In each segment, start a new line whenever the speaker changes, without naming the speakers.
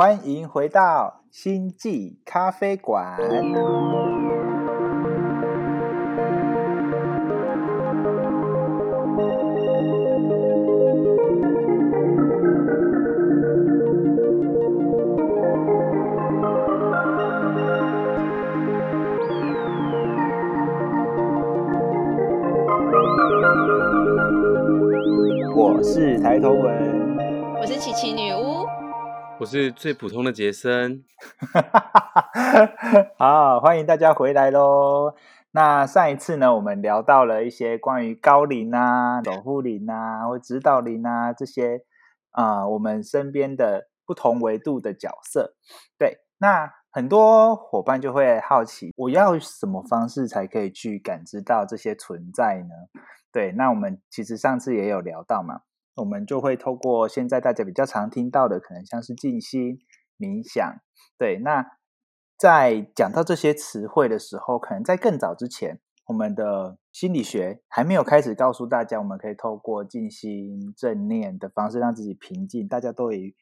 欢迎回到星际咖啡馆。我是抬头文，
我是
最普通的杰森。
好，欢迎大家回来喽。那上一次呢，我们聊到了一些关于高龄啊、守护灵啊或指导灵啊这些啊、我们身边的不同维度的角色。对，那很多伙伴就会好奇，我要什么方式才可以去感知到这些存在呢？对，那我们其实上次也有聊到嘛，我们就会透过现在大家比较常听到的，可能像是静心、冥想。对，那在讲到这些词汇的时候，可能在更早之前，我们的心理学还没有开始告诉大家，我们可以透过静心、正念的方式让自己平静。大家都以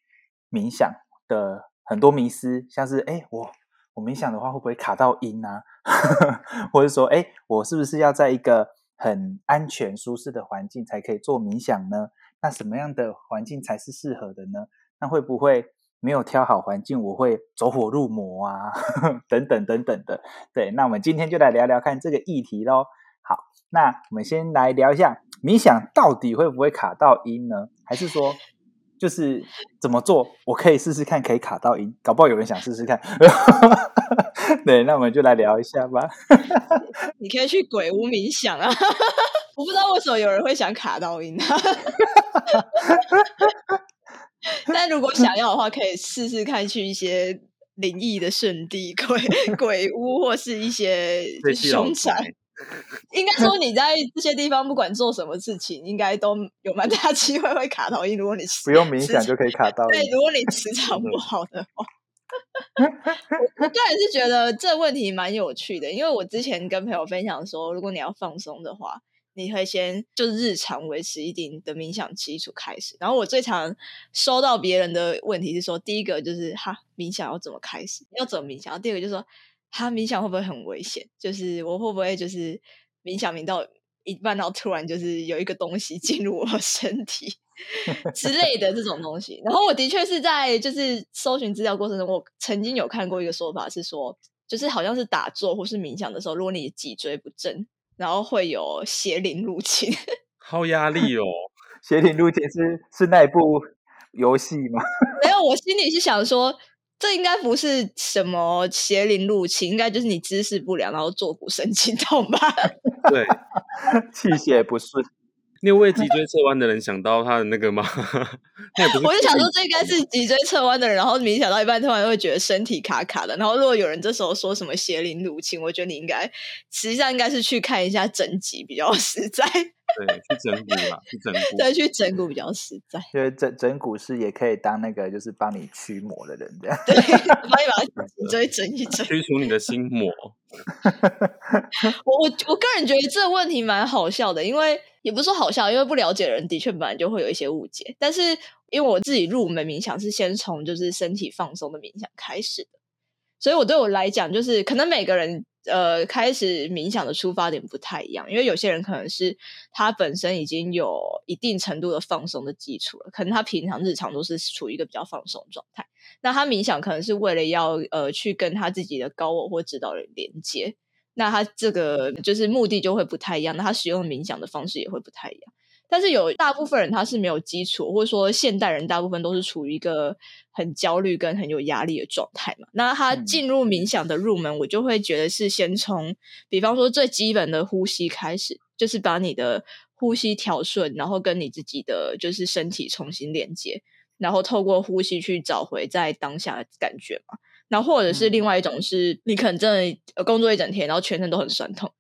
冥想的很多迷思，像是哎，我我冥想的话会不会卡到音啊？或者说，哎，我是不是要在一个很安全、舒适的环境才可以做冥想呢？那什么样的环境才是适合的呢？那会不会没有挑好环境，我会走火入魔啊？等等等等的。对，那我们今天就来聊聊看这个议题喽。好，那我们先来聊一下冥想到底会不会卡到音呢？还是说，就是怎么做，我可以试试看，可以卡到音，搞不好有人想试试看。对，那我们就来聊一下吧。
你可以去鬼屋冥想啊！我不知道为什么有人会想卡到音啊。但如果想要的话，可以试试看去一些灵异的圣地、鬼 鬼屋，或是一些凶宅。应该说你在这些地方不管做什么事情，应该都有蛮大机会会卡到音。如果你
不用冥想就可以卡到
对，
音。
如果你磁场不好的话，我我个人是觉得这问题蛮有趣的，因为我之前跟朋友分享说，如果你要放松的话，你会先就是日常维持一定的冥想基础开始。然后我最常收到别人的问题是说，第一个就是哈冥想要怎么开始，要怎么冥想；然后第二个就是说，哈冥想会不会很危险？就是我会不会就是冥想冥到一半，然后突然就是有一个东西 进入我身体。之类的这种东西。然后我的确是在就是搜寻资料过程中，我曾经有看过一个说法是说，就是好像是打坐或是冥想的时候，如果你脊椎不正，然后会有邪灵入侵。
好压力哦！
邪灵入侵是是那一部游戏吗？
没有，我心里是想说。这应该不是什么邪灵入侵，应该就是你姿势不良，然后坐骨神经痛吧？
对，
气血不顺。
你有为脊椎侧弯的人想到他的那个吗？
我就想说，这应该是脊椎侧弯的人，然后冥想到一半，突然会觉得身体卡卡的。然后，如果有人这时候说什么邪灵入侵，我觉得你应该实际上应该是去看一下整脊比较 实在，
对，去整骨嘛，去整骨。
对，去整骨比较实在。
因为整整骨师也可以当那个就是帮你驱魔的人，这样。
对，帮你把脊椎整一整。
驱除你的心魔。
我我我个人觉得这个问题蛮好笑的，因为也不是说好笑，因为不了解的人的确本来就会有一些误解。但是因为我自己入门冥想是先从就是身体放松的冥想开始的，所以我对我来讲，就是可能每个人呃开始冥想的出发点不太一样，因为有些人可能是他本身已经有一定程度的放松的基础了，可能他平常日常都是处于一个比较放松状态。那他冥想可能是为了要呃去跟他自己的高我或指导人连接，那他这个就是目的就会不太一样，那他使用冥想的方式也会不太一样。但是有大部分人他是没有基础，或者说现代人大部分都是处于一个很焦虑跟很有压力的状态嘛。那他
嗯
进入冥想的入门，我就会觉得是先从，比方说最基本的呼吸开始，就是把你的呼吸调顺，然后跟你自己的就是身体重新连接，然后透过呼吸去找回在当下的感觉嘛。然后或者是另外一种是，你可能真的呃工作一整天，然后全身都很酸痛，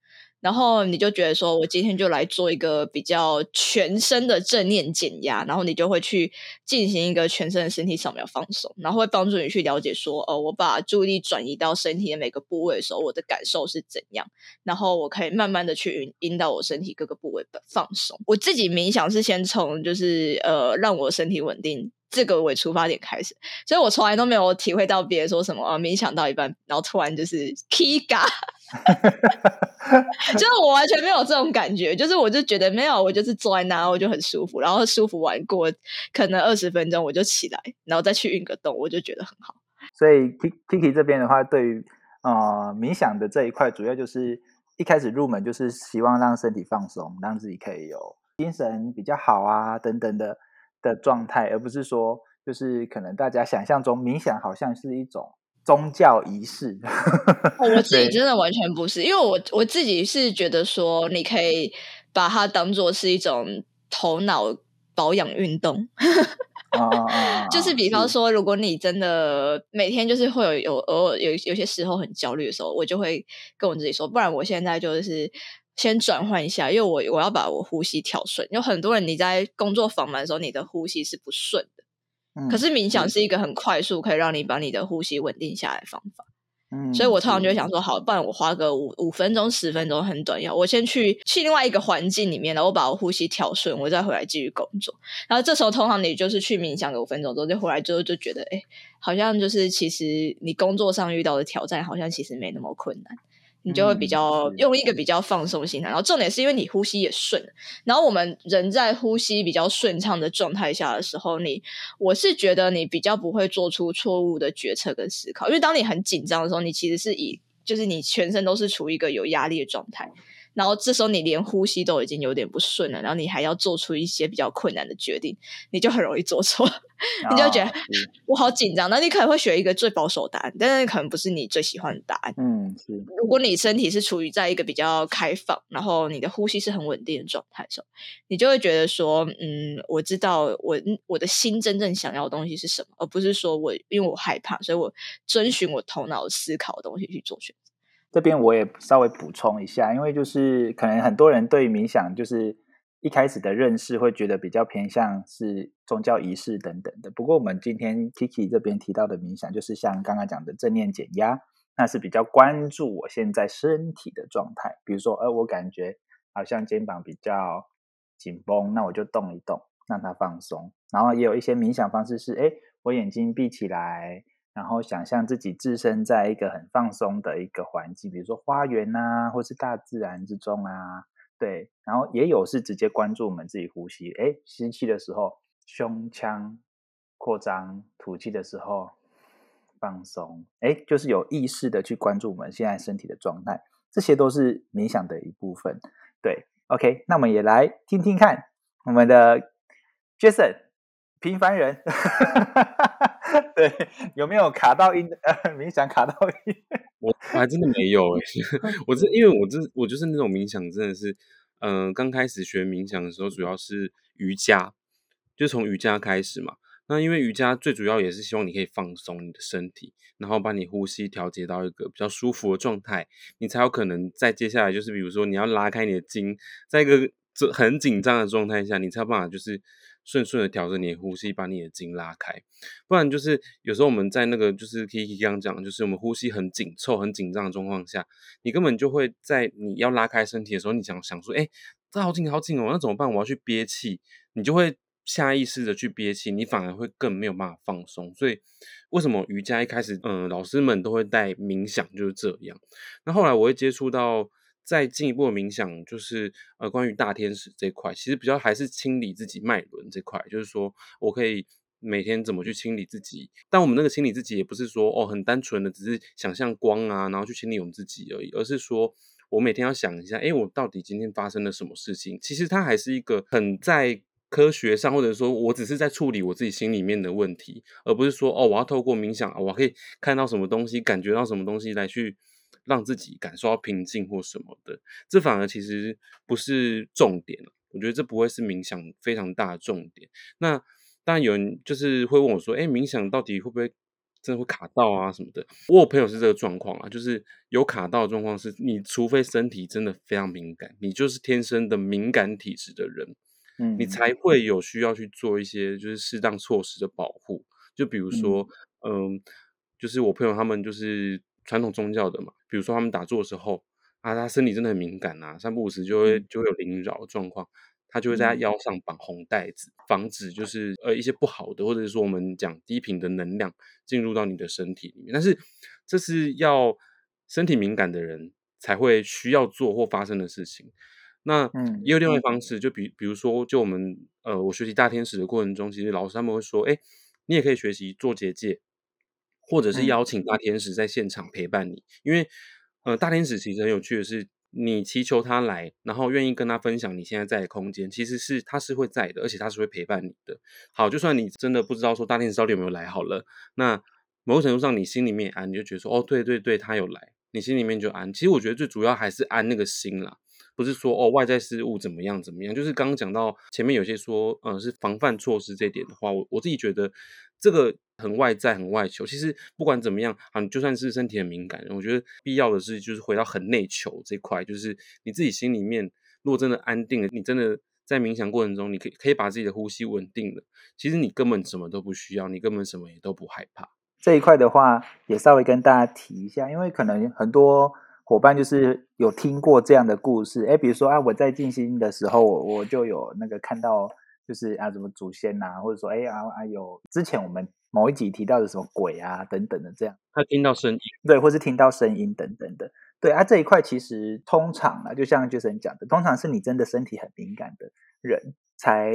然后你就觉得说，我今天就来做一个比较全身的正念减压，然后你就会去进行一个全身的身体扫描放松，然后会帮助你去了解说，呃，我把注意力转移到身体的每个部位的时候，我的感受是怎样，然后我可以慢慢的去引引导我身体各个部位的放松。我自己冥想是先从就是呃让我身体稳定这个为出发点开始，所以我从来都没有体会到别人说什么啊，冥想到一半，然后突然就是 Kiga，就是我完全没有这种感觉，就是我就觉得没有，我就是坐在那，我就很舒服，然后舒服完过可能二十分钟我就起来，然后再去运个动，我就觉得很好。
所以 Kiki 这边的话，对于呃冥想的这一块，主要就是一开始入门就是希望让身体放松，让自己可以有精神比较好啊等等的的状态，而不是说就是可能大家想象中冥想好像是一种宗教仪式。
我 自己真的完全不是，因为我我自己是觉得说，你可以把它当做是一种头脑保养运动。就是比方说，如果你真的每天就是会有有偶尔有有些时候很焦虑的时候，我就会跟我自己说，不然我现在就是先转换一下，因为我我要把我呼吸调顺。有很多人你在工作繁忙的时候，你的呼吸是不顺的，可是冥想是一个很快速可以让你把你的呼吸稳定下来的方法。嗯，所以我通常就会想说，好，不然我花个五五分钟、十分钟很短，要我先去去另外一个环境里面，然后把我呼吸调顺，我再回来继续工作。然后这时候通常你就是去冥想个五分钟之后，就回来之后就觉得，哎，好像就是其实你工作上遇到的挑战，好像其实没那么困难。你就会比较用一个比较放松心态，然后重点是因为你呼吸也顺，然后我们人在呼吸比较顺畅的状态下的时候，你我是觉得你比较不会做出错误的决策跟思考，因为当你很紧张的时候，你其实是以就是你全身都是处于一个有压力的状态。然后这时候你连呼吸都已经有点不顺了，然后你还要做出一些比较困难的决定，你就很容易做错，你就觉得我好紧张。那你可能会选一个最保守答案，但是可能不是你最喜欢的答案。
嗯，是。
如果你身体是处于在一个比较开放，然后你的呼吸是很稳定的状态时候，你就会觉得说，嗯，我知道我我的心真正想要的东西是什么，而不是说我因为我害怕，所以我遵循我头脑思考的东西去做选择。
这边我也稍微补充一下，因为就是可能很多人对冥想就是一开始的认识会觉得比较偏向是宗教仪式等等的。不过我们今天 Kiki 这边提到的冥想，就是像刚刚讲的正念减压，那是比较关注我现在身体的状态。比如说，呃，我感觉好像肩膀比较紧绷，那我就动一动，让它放松。然后也有一些冥想方式是，哎，我眼睛闭起来。然后想象自己置身在一个很放松的一个环境，比如说花园啊，或是大自然之中啊，对。然后也有是直接关注我们自己呼吸，哎，吸气的时候胸腔扩张，吐气的时候放松，哎，就是有意识的去关注我们现在身体的状态，这些都是冥想的一部分。对，OK，那我们也来听听看我们的 Jason。平凡人，对，有没有卡到音？呃冥想卡到音？
我我还真的没有哎，我这因为我这我就是那种冥想，真的是，嗯，刚开始学冥想的时候，主要是瑜伽，就从瑜伽开始嘛。那因为瑜伽最主要也是希望你可以放松你的身体，然后把你呼吸调节到一个比较舒服的状态，你才有可能在接下来就是比如说你要拉开你的筋，在一个这很紧张的状态下，你才有办法就是。顺顺的调整你的呼吸，把你的筋拉开，不然就是有时候我们在那个就是 Kiki 刚刚讲，就是我们呼吸很紧凑、很紧张的状况下，你根本就会在你要拉开身体的时候，你想想说，哎，这好紧好紧哦，那怎么办？我要去憋气，你就会下意识的去憋气，你反而会更没有办法放松。所以为什么瑜伽一开始，嗯，老师们都会带冥想，就是这样。那后来我会接触到。再进一步的冥想，就是呃，关于大天使这块，其实比较还是清理自己脉轮这块，就是说我可以每天怎么去清理自己。但我们那个清理自己，也不是说哦很单纯的只是想象光啊，然后去清理我们自己而已，而是说我每天要想一下，哎，我到底今天发生了什么事情？其实它还是一个很在科学上，或者说我只是在处理我自己心里面的问题，而不是说哦，我要透过冥想，我可以看到什么东西，感觉到什么东西来去。让自己感受到平静或什么的，这反而其实不是重点我觉得这不会是冥想非常大的重点。那当然有人就是会问我说：“哎，冥想到底会不会真的会卡到啊什么的？”我有朋友是这个状况啊，就是有卡到的状况是，你除非身体真的非常敏感，你就是天生的敏感体质的人，嗯，你才会有需要去做一些就是适当措施的保护。就比如说，嗯，就是我朋友他们就是。传统宗教的嘛，比如说他们打坐的时候啊，他身体真的很敏感啊，三不五时就会就会有灵扰状况。他就会在他腰上绑红带子，防止就是呃一些不好的，或者是说我们讲低频的能量进入到你的身体里面。但是这是要身体敏感的人才会需要做或发生的事情。那也有另外方式，就比比如说，就我们呃，我学习大天使的过程中，其实老师他们会说，哎，你也可以学习做结界，或者是邀请大天使在现场陪伴你，因为呃，大天使其实很有趣的是。你祈求他来，然后愿意跟他分享你现在在的空间，其实是他是会在的，而且他是会陪伴你的。好，就算你真的不知道说大天使到底有没有来好了，那某种程度上你心里面安，你就觉得说哦，对对对，他有来，你心里面就安。其实我觉得最主要还是安那个心啦，不是说哦外在事物怎么样怎么样。就是刚刚讲到前面有些说，嗯，是防范措施这点的话，我我自己觉得这个。很外在，很外求。其实不管怎么样，啊，你就算是身体很敏感，我觉得必要的是，就是回到很内求这块，就是你自己心里面，如果真的安定了，你真的在冥想过程中，你可以可以把自己的呼吸稳定了，其实你根本什么都不需要，你根本什么也都不害怕。
这一块的话，也稍微跟大家提一下，因为可能很多伙伴就是有听过这样的故事，哎，比如说啊，我在静心的时候，我我就有那个看到，就是啊，什么祖先呐，或者说哎啊啊，有之前我们。某一集提到的什么鬼啊等等的这样，
他听到声音，
对，或是听到声音等等的，对啊，这一块其实通常啊，就像 Jason 讲的，通常是你真的身体很敏感的人才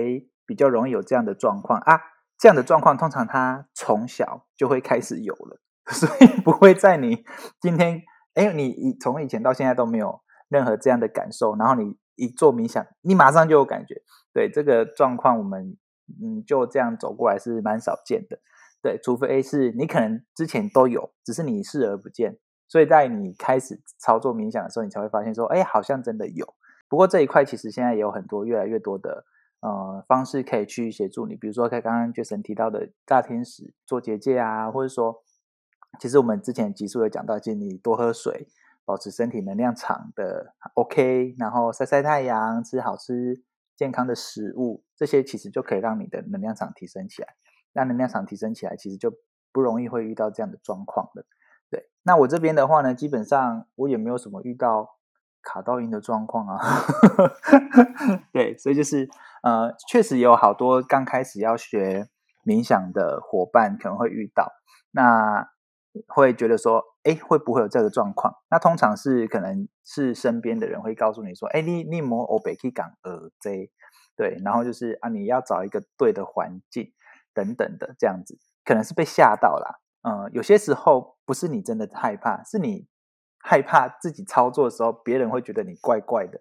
比较容易有这样的状况啊。这样的状况通常他从小就会开始有了，所以不会在你今天，哎，你从以前到现在都没有任何这样的感受，然后你一做冥想，你马上就有感觉。对这个状况，我们嗯就这样走过来是蛮少见的。对，除非是你可能之前都有，只是你视而不见，所以在你开始操作冥想的时候，你才会发现说，哎，好像真的有。不过这一块其实现在也有很多越来越多的呃方式可以去协助你，比如说像刚刚 Jason 提到的大天使做结界啊，或者说，其实我们之前集数有讲到，建议你多喝水，保持身体能量场的 OK，然后晒晒太阳，吃好吃健康的食物，这些其实就可以让你的能量场提升起来。那能量场提升起来，其实就不容易会遇到这样的状况了。对，那我这边的话呢，基本上我也没有什么遇到卡到音的状况啊。对，所以就是呃，确实有好多刚开始要学冥想的伙伴可能会遇到，那会觉得说，哎，会不会有这个状况？那通常是可能是身边的人会告诉你说，哎，你你摸欧北去港耳 Z，对，然后就是啊，你要找一个对的环境。等等的这样子，可能是被吓到了。嗯，有些时候不是你真的害怕，是你害怕自己操作的时候，别人会觉得你怪怪的，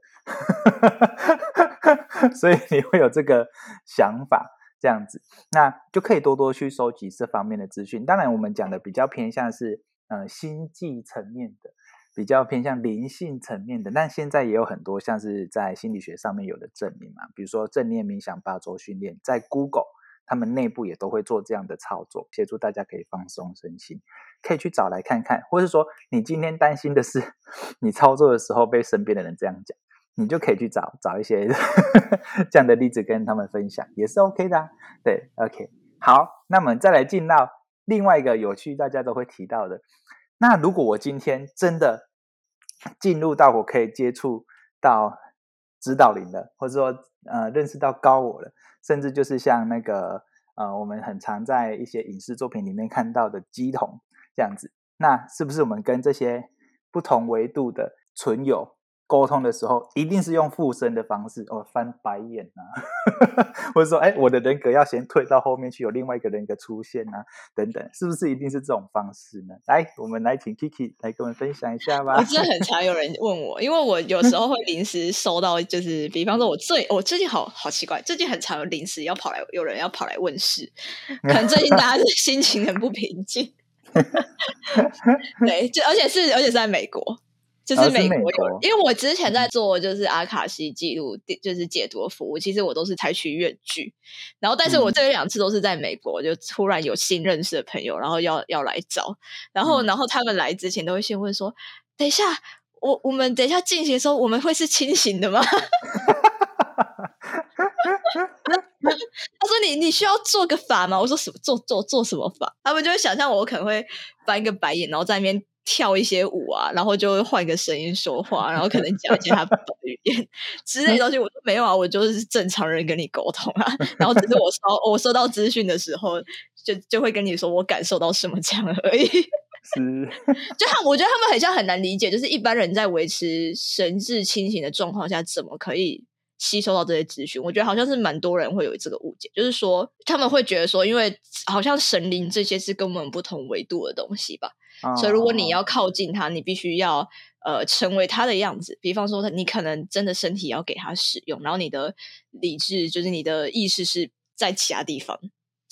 所以你会有这个想法这样子。那就可以多多去收集这方面的资讯。当然，我们讲的比较偏向是呃心际层面的，比较偏向灵性层面的。但现在也有很多像是在心理学上面有的证明嘛，比如说正念冥想八周训练，在 Google。他们内部也都会做这样的操作，协助大家可以放松身心，可以去找来看看，或是说你今天担心的是 你操作的时候被身边的人这样讲，你就可以去找找一些 这样的例子跟他们分享，也是 OK 的。对，OK，好，那么再来进到另外一个有趣大家都会提到的，那如果我今天真的进入到我可以接触到指导灵了，或者说呃认识到高我了。甚至就是像那个呃，我们很常在一些影视作品里面看到的鸡童这样子，那是不是我们跟这些不同维度的存有？沟通的时候，一定是用附身的方式，哦，翻白眼啊，或者说，哎，我的人格要先退到后面去，有另外一个人格出现啊，等等，是不是一定是这种方式呢？来，我们来请 Kiki 来跟我们分享一下吧。
我真的很常有人问我，因为我有时候会临时收到，就是比方说，我最我最近好好奇怪，最近很常有临时要跑来，有人要跑来问事，可能最近大家是心情很不平静。对，就而且是而且是在美国。就是美国有，因为我之前在做就是阿卡西记录，就是解读服务，其实我都是采取远距，然后但是我这两次都是在美国，就突然有新认识的朋友，然后要要来找，然后然后他们来之前都会先问说，等一下，我我们等一下进行的时候，我们会是清醒的吗？他说：“你你需要做个法吗？”我说：“什么做做做什么法？”他们就会想象我可能会翻一个白眼，然后在那边跳一些舞啊，然后就换一个声音说话，然后可能讲一些他不懂的语言之类的东西。我说没有啊，我就是正常人跟你沟通啊。然后只是我收我收到资讯的时候，就就会跟你说我感受到什么这样而已。
是，
就他我觉得他们很像很难理解，就是一般人在维持神志清醒的状况下，怎么可以吸收到这些资讯？我觉得好像是蛮多人会有这个误解，就是说他们会觉得说，因为好像神灵这些是跟我们不同维度的东西吧。所以，如果你要靠近他，你必须要呃成为他的样子。比方说，你可能真的身体要给他使用，然后你的理智就是你的意识是在其他地方，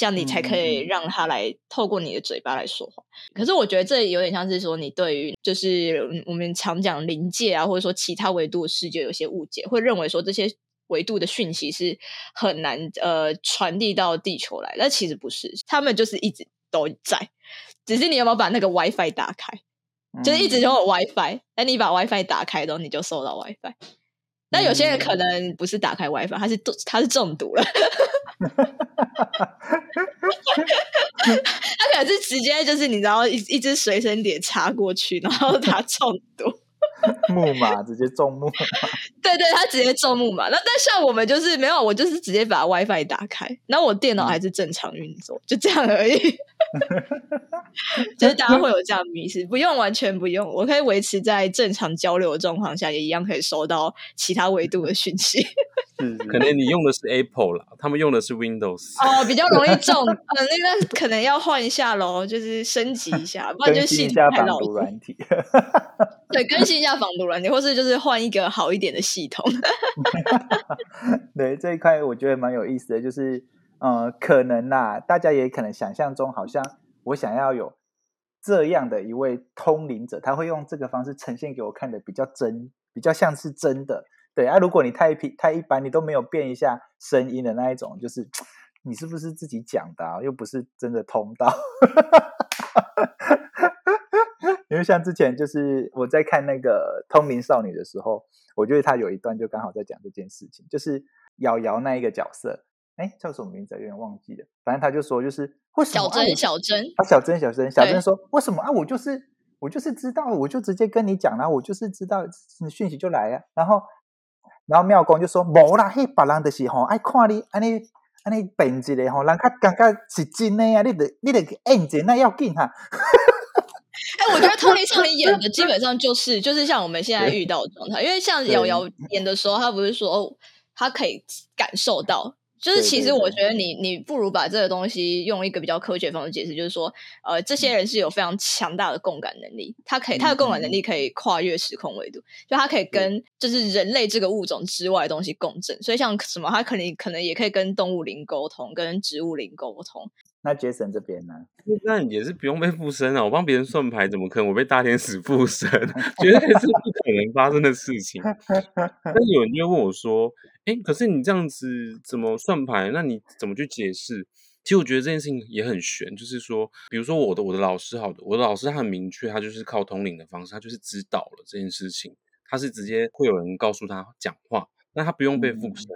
这样你才可以让他来透过你的嘴巴来说话。可是，我觉得这有点像是说，你对于就是我们常讲临界啊，或者说其他维度的世界有些误解，会认为说这些维度的讯息是很难呃传递到地球来。但其实不是，他们就是一直都在。只是你有没有把那个 WiFi 打开？就是一直都有 WiFi，那你把 WiFi 打开之后，你就收到 WiFi。那有些人可能不是打开 WiFi，他是他是中毒了，他可能是直接就是你知道一一只随身碟插过去，然后他中毒。
木马直接中木马，
对对，他直接中木马。那但像我们就是没有，我就是直接把 WiFi 打开，然后我电脑还是正常运作，就这样而已。就是大家会有这样迷失，不用完全不用，我可以维持在正常交流的状况下，也一样可以收到其他维度的讯息。
可能你用的是 Apple 啦，他们用的是 Windows
哦，比较容易中。呃，那个可能要换一下喽，就是升级一下，不然就系统太老
软体。
对，更新一下防毒软体，或是就是换一个好一点的系统。
对这一块，我觉得蛮有意思的，就是呃，可能呐，大家也可能想象中，好像我想要有这样的一位通灵者，他会用这个方式呈现给我看的比较真，比较像是真的。对啊，如果你太平太一般，你都没有变一下声音的那一种，就是你是不是自己讲的，啊？又不是真的通道。因为像之前就是我在看那个《通灵少女》的时候，我觉得她有一段就刚好在讲这件事情，就是瑶瑶那一个角色，哎，叫什么名字有点忘记了。反正他就说，就是为什么
小珍小珍
啊，小珍小珍小珍说，为什么啊？我就是我就是知道，我就直接跟你讲了，我就是知道讯息就来呀。然后然后妙公就说，无啦，迄，别人就是吼爱看你安尼安尼变一个吼，人家感觉是真的啊，你得你得认真那要紧哈。
哎，我觉得托尼少女演的基本上就是就是像我们现在遇到的状态，因为像瑶瑶演的时候，他不是说他可以感受到，就是其实我觉得你你不如把这个东西用一个比较科学方式解释，就是说，呃，这些人是有非常强大的共感能力，他可以他的共感能力。可以跨越时空维度，就他可以跟就是人类这个物种之外的东西共振，所以像什么，他可能可能也可以跟动物灵沟通，跟植物灵沟通。
那杰森这边呢？
那也是不用被附身啊！我帮别人算牌，怎么可能我被大天使附身？绝对是不可能发生的事情。但有人就会问我说：“哎，可是你这样子怎么算牌？那你怎么去解释？”其实我觉得这件事情也很悬，就是说，比如说我的我的老师，好的，我的老师他很明确，他就是靠通灵的方式，他就是指导了这件事情，他是直接会有人告诉他讲话，那他不用被附身。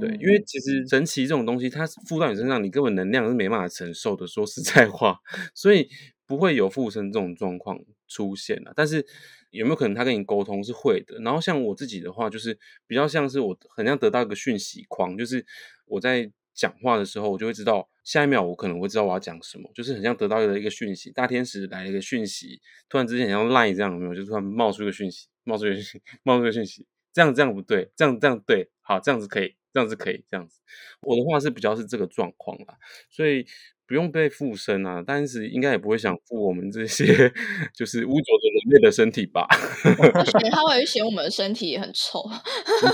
对，因为其实神奇这种东西，它附到你身上，你根本能量是没办法承受的。说实在话，所以不会有附身这种状况出现了。但是有没有可能他跟你沟通是会的？然后像我自己的话，就是比较像是我很像得到一个讯息框，就是我在讲话的时候，我就会知道下一秒我可能会知道我要讲什么，就是很像得到了一个讯息，大天使来了一个讯息，突然之间像赖这样，有没有？就突然冒出一个讯息，冒出一个讯息，冒出一个讯息，这样这样不对，这样这样对，好，这样子可以。这样子可以，这样子，我的话是比较是这个状况啦，所以不用被附身啊，但是应该也不会想附我们这些 就是污浊的人类的身体吧？
他会嫌我们的身体很臭，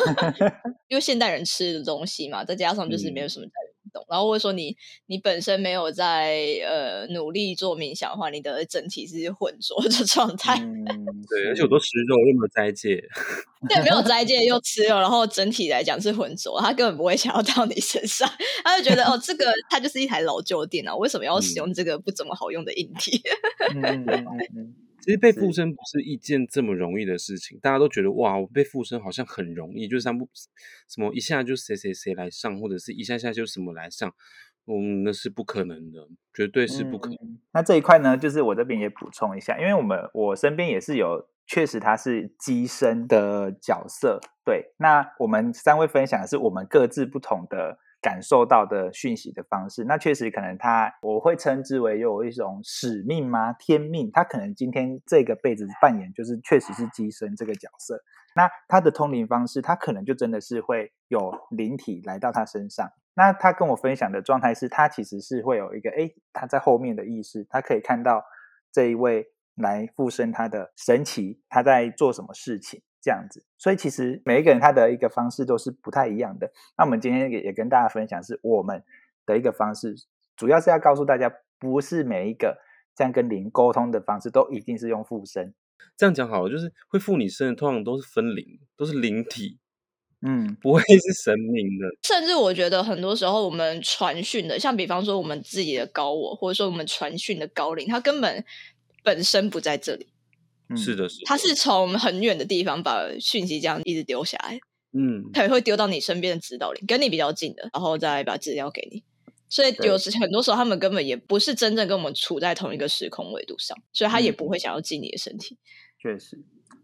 因为现代人吃的东西嘛，再加上就是没有什么。然后或者说你你本身没有在呃努力做冥想的话，你的整体是浑浊的状态。
对，而且我都吃肉，又没有斋戒。
对，没有斋戒又吃肉，然后整体来讲是浑浊，他根本不会想要到你身上，他就觉得哦，这个它就是一台老旧电脑，为什么要使用这个不怎么好用的硬体？
其实被附身不是一件这么容易的事情，大家都觉得哇，我被附身好像很容易，就是不什么一下就谁谁谁来上，或者是一下下就什么来上。嗯，那是不可能的，绝对是不可能。
嗯那这一块呢，就是我这边也补充一下，因为我们我身边也是有，确实他是机身的角色。对，那我们三位分享的是我们各自不同的感受到的讯息的方式。那确实可能他我会称之为有一种使命吗？天命？他可能今天这个辈子扮演就是确实是机身这个角色。那他的通灵方式，他可能就真的是会有灵体来到他身上。那他跟我分享的状态是，他其实是会有一个，诶，他在后面的意识，他可以看到这一位来附身他的神奇，他在做什么事情，这样子。所以其实每一个人他的一个方式都是不太一样的。那我们今天也也跟大家分享，是我们的一个方式，主要是要告诉大家，不是每一个这样跟灵沟通的方式都一定是用附身。
这样讲好了，就是会附你身的，通常都是分灵，都是灵体，
嗯
不会是神明的。
甚至我觉得很多时候我们传讯的，像比方说我们自己的高我，或者说我们传讯的高龄，他根本本身不在这里，
嗯
是的，是的，
他是从很远的地方把讯息这样一直丢下来，
嗯，
他也会丢到你身边的指导灵，跟你比较近的，然后再把资料给你。所以有时很多时候他们根本也不是真正跟我们处在同一个时空维度上，所以他也
嗯
不会想要进你的身体。
确实，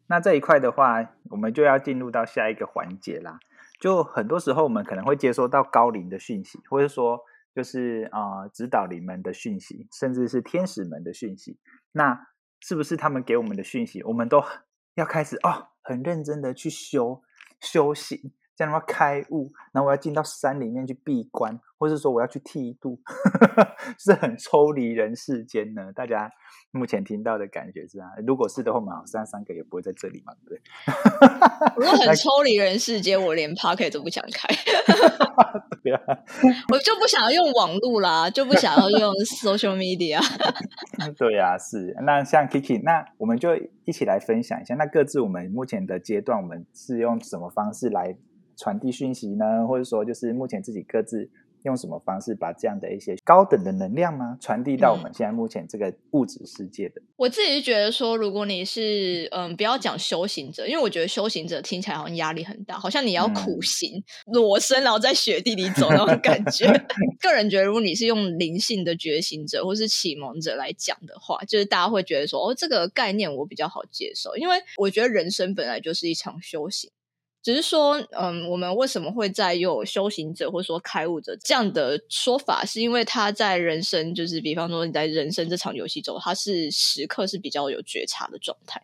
那这一块的话，我们就要进入到下一个环节啦。就很多时候，我们可能会接收到高龄的讯息，或者说就是啊、呃指导灵们的讯息，甚至是天使们的讯息。那是不是他们给我们的讯息，我们都要开始哦，很认真的去修修行，这样的话开悟，然后我要进到山里面去闭关，或是说我要去剃度，是很抽离人世间呢？大家目前听到的感觉是啊，如果是的话，我们好像三个也不会在这里嘛，对不对？
如果很 抽离人世间，我连 p o c k e t 都不想开，
对啊，
我就不想要用网络啦，就不想要用 social media。
对呀、是。那像 Kiki，那我们就一起来分享一下，那各自我们目前的阶段，我们是用什么方式来传递讯息呢？或者说，就是目前自己各自用什么方式把这样的一些高等的能量吗，传递到我们现在目前这个物质世界的？
我自己是觉得说，如果你是嗯，不要讲修行者，因为我觉得修行者听起来好像压力很大，好像你要苦
嗯
行、裸身，然后在雪地里走那种感觉。个人觉得，如果你是用灵性的觉醒者或是启蒙者来讲的话，就是大家会觉得说，哦，这个概念我比较好接受，因为我觉得人生本来就是一场修行。只是说，嗯，我们为什么会在有修行者或者说开悟者这样的说法，是因为他在人生，就是比方说你在人生这场游戏中，他是时刻是比较有觉察的状态。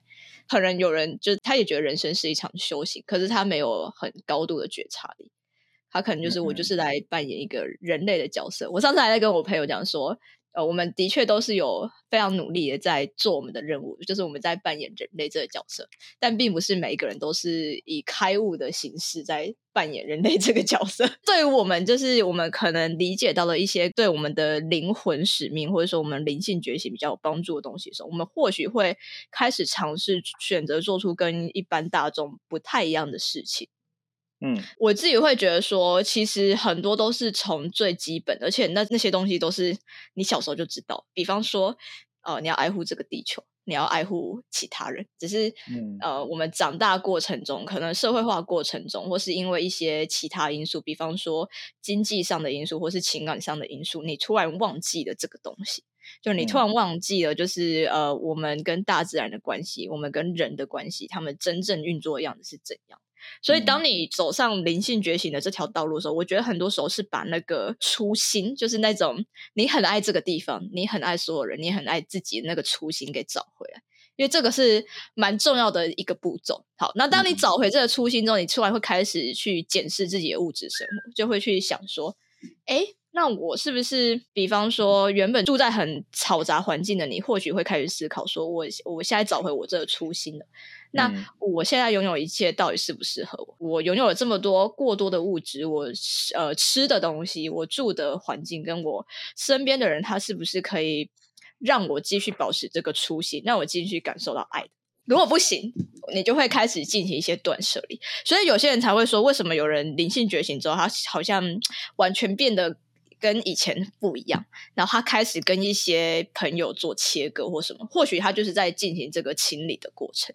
可能有人就是他也觉得人生是一场修行，可是他没有很高度的觉察力。他可能就是我就是来扮演一个人类的角色。我上次还在跟我朋友讲说，呃，我们的确都是有非常努力的在做我们的任务，就是我们在扮演人类这个角色，但并不是每一个人都是以开悟的形式在扮演人类这个角色。对于我们，就是我们可能理解到了一些对我们的灵魂使命，或者说我们灵性觉醒比较有帮助的东西的时候，我们或许会开始尝试选择做出跟一般大众不太一样的事情。
嗯
我自己会觉得说，其实很多都是从最基本的，而且那那些东西都是你小时候就知道。比方说，呃，你要爱护这个地球，你要爱护其他人。只是
嗯
呃，我们长大过程中，可能社会化过程中，或是因为一些其他因素，比方说经济上的因素，或是情感上的因素，你突然忘记了这个东西。就你突然忘记了，就是、呃，我们跟大自然的关系，我们跟人的关系，他们真正运作的样子是怎样。所以，当你走上灵性觉醒的这条道路的时候，我觉得很多时候是把那个初心，就是那种你很爱这个地方，你很爱所有人，你很爱自己的那个初心给找回来。因为这个是蛮重要的一个步骤。好，那当你
嗯
找回这个初心之后，你突然会开始去检视自己的物质生活，就会去想说，哎，那我是不是，比方说，原本住在很嘈杂环境的你，或许会开始思考说，我我现在找回我这个初心了。那
嗯
我现在拥有一切到底适不适合我？我拥有了这么多过多的物质，我呃吃的东西，我住的环境，跟我身边的人，他是不是可以让我继续保持这个初心，让我继续感受到爱的？如果不行，你就会开始进行一些断舍离。所以有些人才会说，为什么有人灵性觉醒之后，他好像完全变得跟以前不一样，然后他开始跟一些朋友做切割或什么，或许他就是在进行这个清理的过程。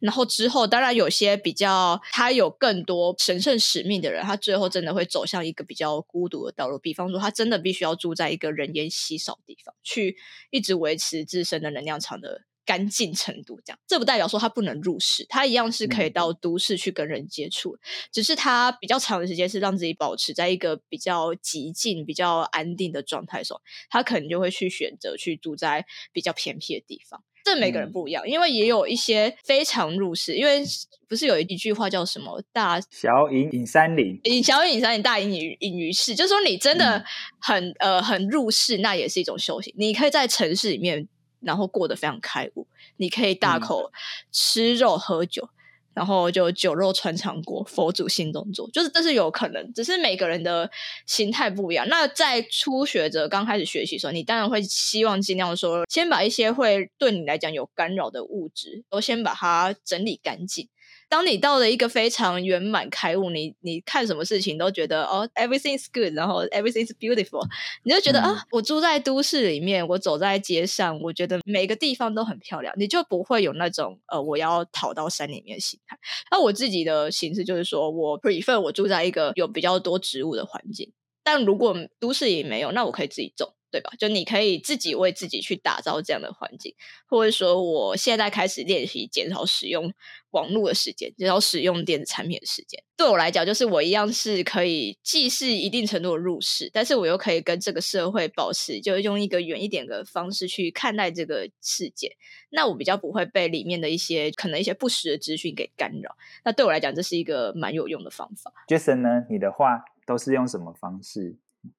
然后之后，当然有些比较他有更多神圣使命的人，他最后真的会走向一个比较孤独的道路。比方说，他真的必须要住在一个人烟稀少地方，去一直维持自身的能量场的。干净程度，这样这不代表说他不能入室，他一样是可以到都市去跟人接触，只是他比较长的时间是让自己保持在一个比较极静、比较安定的状态的时候，他可能就会去选择去住在比较偏僻的地方。这每个人不一样，因为也有一些非常入世，因为不是有一句话叫什么“大
小隐隐山林，
隐小隐山林，大隐隐隐于市”，就是说你真的很呃很入世，那也是一种修行。你可以在城市里面。然后过得非常开悟，你可以大口吃肉喝酒，然后就酒肉穿肠过，佛祖心中坐，就是这是有可能，只是每个人的心态不一样。那在初学者刚开始学习的时候，你当然会希望尽量说，先把一些会对你来讲有干扰的物质，都先把它整理干净。当你到了一个非常圆满开悟，你你看什么事情都觉得哦，everything is good，然后 everything is beautiful，你就觉得啊，我住在都市里面，我走在街上，我觉得每个地方都很漂亮，你就不会有那种呃，我要逃到山里面的心态。那我自己的形式就是说，我 prefer 我住在一个有比较多植物的环境，但如果都市里没有，那我可以自己种。对吧？就你可以自己为自己去打造这样的环境，或者说，我现在开始练习减少使用网络的时间，减少使用电子产品的时间。对我来讲，就是我一样是可以既是一定程度的入世，但是我又可以跟这个社会保持，就用一个远一点的方式去看待这个世界。那我比较不会被里面的一些可能一些不实的资讯给干扰。那对我来讲，这是一个蛮有用的方法。
Jason 呢？你的话都是用什么方式？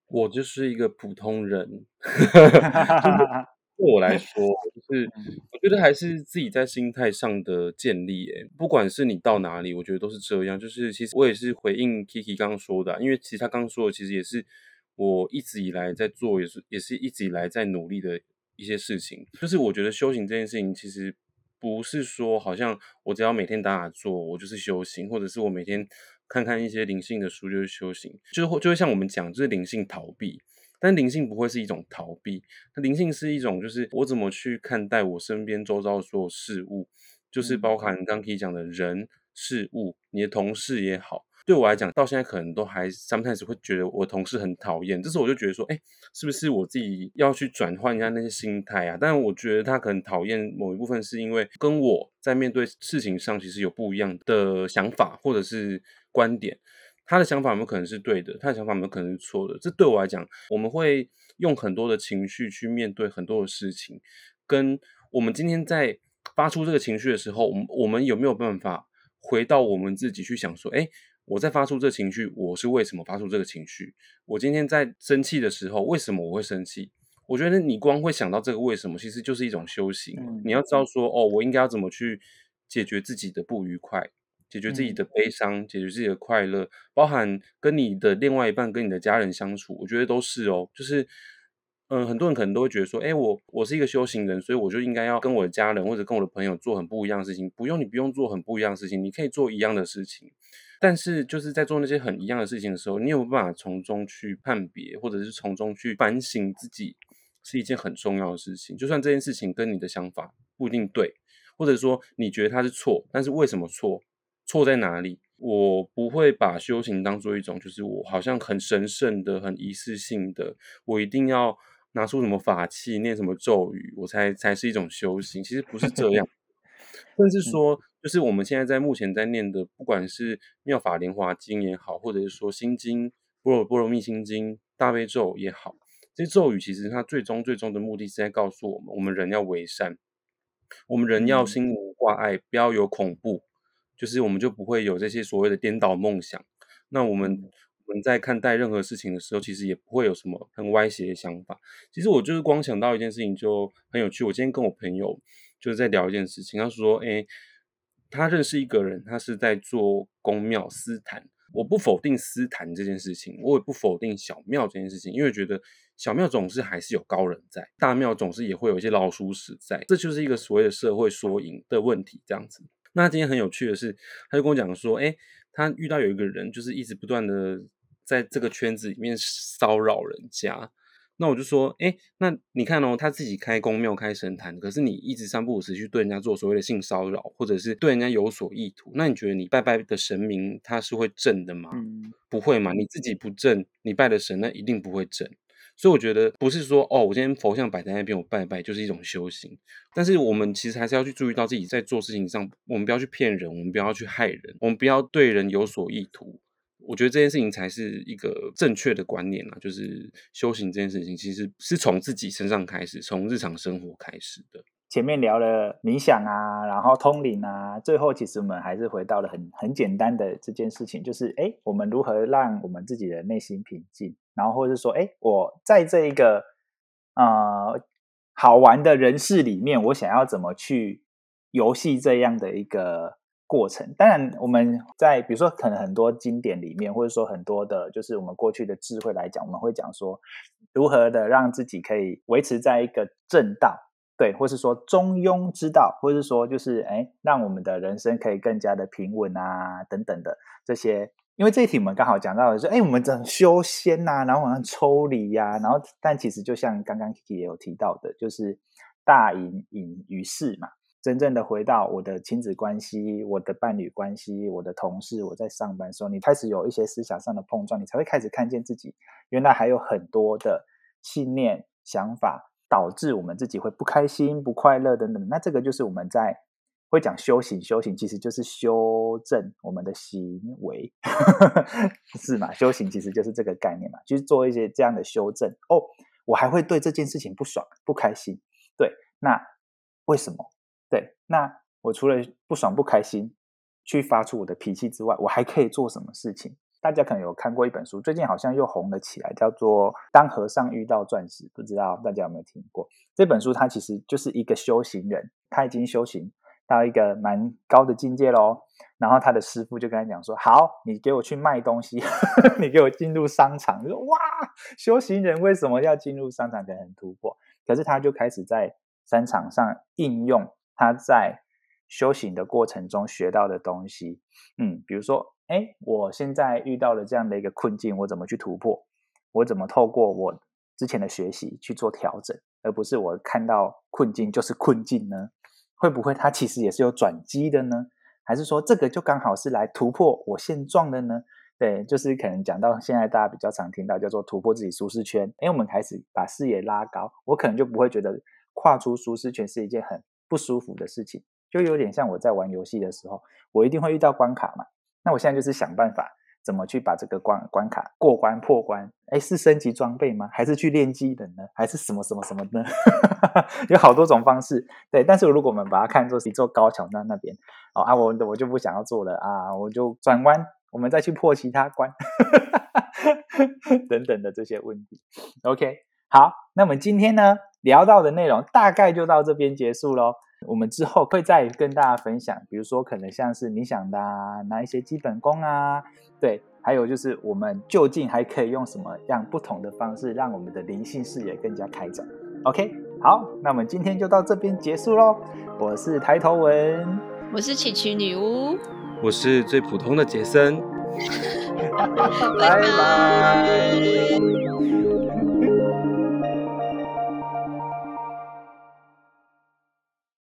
我就是一个普通人，对我来说，就是我觉得还是自己在心态上的建立。哎，不管是你到哪里，我觉得都是这样。就是其实我也是回应 Kiki 刚刚说的，因为其实他刚刚说的，其实也是我一直以来在做，也是也是一直以来在努力的一些事情。就是我觉得修行这件事情，其实不是说好像我只要每天打打坐，我就是修行，或者是我每天。看看一些灵性的书就是修行，就是会就会像我们讲，就是灵性逃避，但灵性不会是一种逃避，那灵性是一种，就是我怎么去看待我身边周遭所有事物，就是包含刚可以讲的人事物，你的同事也好。对我来讲，到现在可能都还 sometimes 会觉得我同事很讨厌，这时候我就觉得说，哎，是不是我自己要去转换一下那些心态啊？但是我觉得他可能讨厌某一部分，是因为跟我在面对事情上其实有不一样的想法或者是观点。他的想法有没有可能是对的？他的想法有没有可能是错的？这对我来讲，我们会用很多的情绪去面对很多的事情，跟我们今天在发出这个情绪的时候，我们我们有没有办法回到我们自己去想说，哎？我在发出这情绪，我是为什么发出这个情绪？我今天在生气的时候，为什么我会生气？我觉得你光会想到这个为什么，其实就是一种修行。你要知道说，哦，我应该要怎么去解决自己的不愉快，解决自己的悲伤，解决自己的快乐，包含跟你的另外一半、跟你的家人相处，我觉得都是哦，就是。嗯，很多人可能都会觉得说，哎，我我是一个修行人，所以我就应该要跟我的家人或者跟我的朋友做很不一样的事情。不用，你不用做很不一样的事情，你可以做一样的事情。但是就是在做那些很一样的事情的时候，你有办法从中去判别，或者是从中去反省自己，是一件很重要的事情。就算这件事情跟你的想法不一定对，或者说你觉得它是错，但是为什么错？错在哪里？我不会把修行当做一种，就是我好像很神圣的、很仪式性的，我一定要。拿出什么法器，念什么咒语，我才才是一种修行。其实不是这样，甚至说，就是我们现在在目前在念的，不管是妙法莲华经也好，或者是说心经、波罗波罗蜜心经、大悲咒也好，这些咒语其实它最终最终的目的是在告诉我们，我们人要为善，我们人要心无挂碍，不要有恐怖，就是我们就不会有这些所谓的颠倒梦想。那我们。我们在看待任何事情的时候，其实也不会有什么很歪斜的想法。其实我就是光想到一件事情就很有趣。我今天跟我朋友就是在聊一件事情，他说：“哎，他认识一个人，他是在做公庙私坛。我不否定私坛这件事情，我也不否定小庙这件事情，因为觉得小庙总是还是有高人在，大庙总是也会有一些老鼠屎在，这就是一个所谓的社会缩影的问题。这样子，那今天很有趣的是，他就跟我讲说：，哎，他遇到有一个人，就是一直不断的。”在这个圈子里面骚扰人家。那我就说，哎，那你看哦，他自己开公庙、开神坛，可是你一直三不五时去对人家做所谓的性骚扰，或者是对人家有所意图，那你觉得你拜拜的神明他是会正的吗？不会嘛，你自己不正，你拜的神那一定不会正。所以我觉得不是说哦，我今天佛像摆在那边，我拜拜就是一种修行。但是我们其实还是要去注意到自己在做事情上，我们不要去骗人，我们不要去害人，我们不要对人有所意图。我觉得这件事情才是一个正确的观念啊，就是修行这件事情其实是从自己身上开始，从日常生活开始的。
前面聊了冥想啊，然后通灵啊，最后其实我们还是回到了很很简单的这件事情，就是哎，我们如何让我们自己的内心平静，然后或者是说，哎，我在这一个呃好玩的人事里面，我想要怎么去游戏这样的一个。过程当然，我们在比如说，可能很多经典里面，或者说很多的，就是我们过去的智慧来讲，我们会讲说，如何的让自己可以维持在一个正道，对，或是说中庸之道，或是说就是哎，让我们的人生可以更加的平稳啊，等等的这些。因为这一题我们刚好讲到的是，哎，我们怎修仙呐，然后往上抽离呀，然后但其实就像刚刚 Kiki 也有提到的，就是大隐隐于世嘛。真正的回到我的亲子关系、我的伴侣关系、我的同事，我在上班时候，你开始有一些思想上的碰撞，你才会开始看见自己原来还有很多的信念、想法，导致我们自己会不开心、不快乐等等。那这个就是我们在会讲修行，修行其实就是修正我们的行为，是嘛？修行其实就是这个概念嘛，就是做一些这样的修正。哦，我还会对这件事情不爽、不开心，对，那为什么？对，那我除了不爽不开心，去发出我的脾气之外，我还可以做什么事情？大家可能有看过一本书，最近好像又红了起来，叫做《当和尚遇到钻石》，不知道大家有没有听过？这本书它其实就是一个修行人，他已经修行到一个蛮高的境界喽。然后他的师傅就跟他讲说：“好，你给我去卖东西，你给我进入商场。”说：“哇，修行人为什么要进入商场才能突破？”可是他就开始在商场上应用。他在修行的过程中学到的东西，嗯，比如说，哎，我现在遇到了这样的一个困境，我怎么去突破？我怎么透过我之前的学习去做调整，而不是我看到困境就是困境呢？会不会它其实也是有转机的呢？还是说这个就刚好是来突破我现状的呢？对，就是可能讲到现在大家比较常听到叫做突破自己舒适圈，哎，我们开始把视野拉高，我可能就不会觉得跨出舒适圈是一件很。不舒服的事情，就有点像我在玩游戏的时候，我一定会遇到关卡嘛。那我现在就是想办法怎么去把这个关关卡过关破关。哎，是升级装备吗？还是去练技能呢？还是什么什么什么呢？有好多种方式。对，但是如果我们把它看作是一座高桥那那边哦啊，我我就不想要做了啊，我就转弯，我们再去破其他关，等等的这些问题。OK，好，那我们今天呢？聊到的内容大概就到这边结束喽。我们之后会再跟大家分享，比如说可能像是冥想的啊，拿一些基本功啊，对，还有就是我们究竟还可以用什么样不同的方式，让我们的灵性视野更加开展。OK，好，那我们今天就到这边结束喽。我是抬头文，
我是奇奇女巫，
我是最普通的杰森，
拜拜。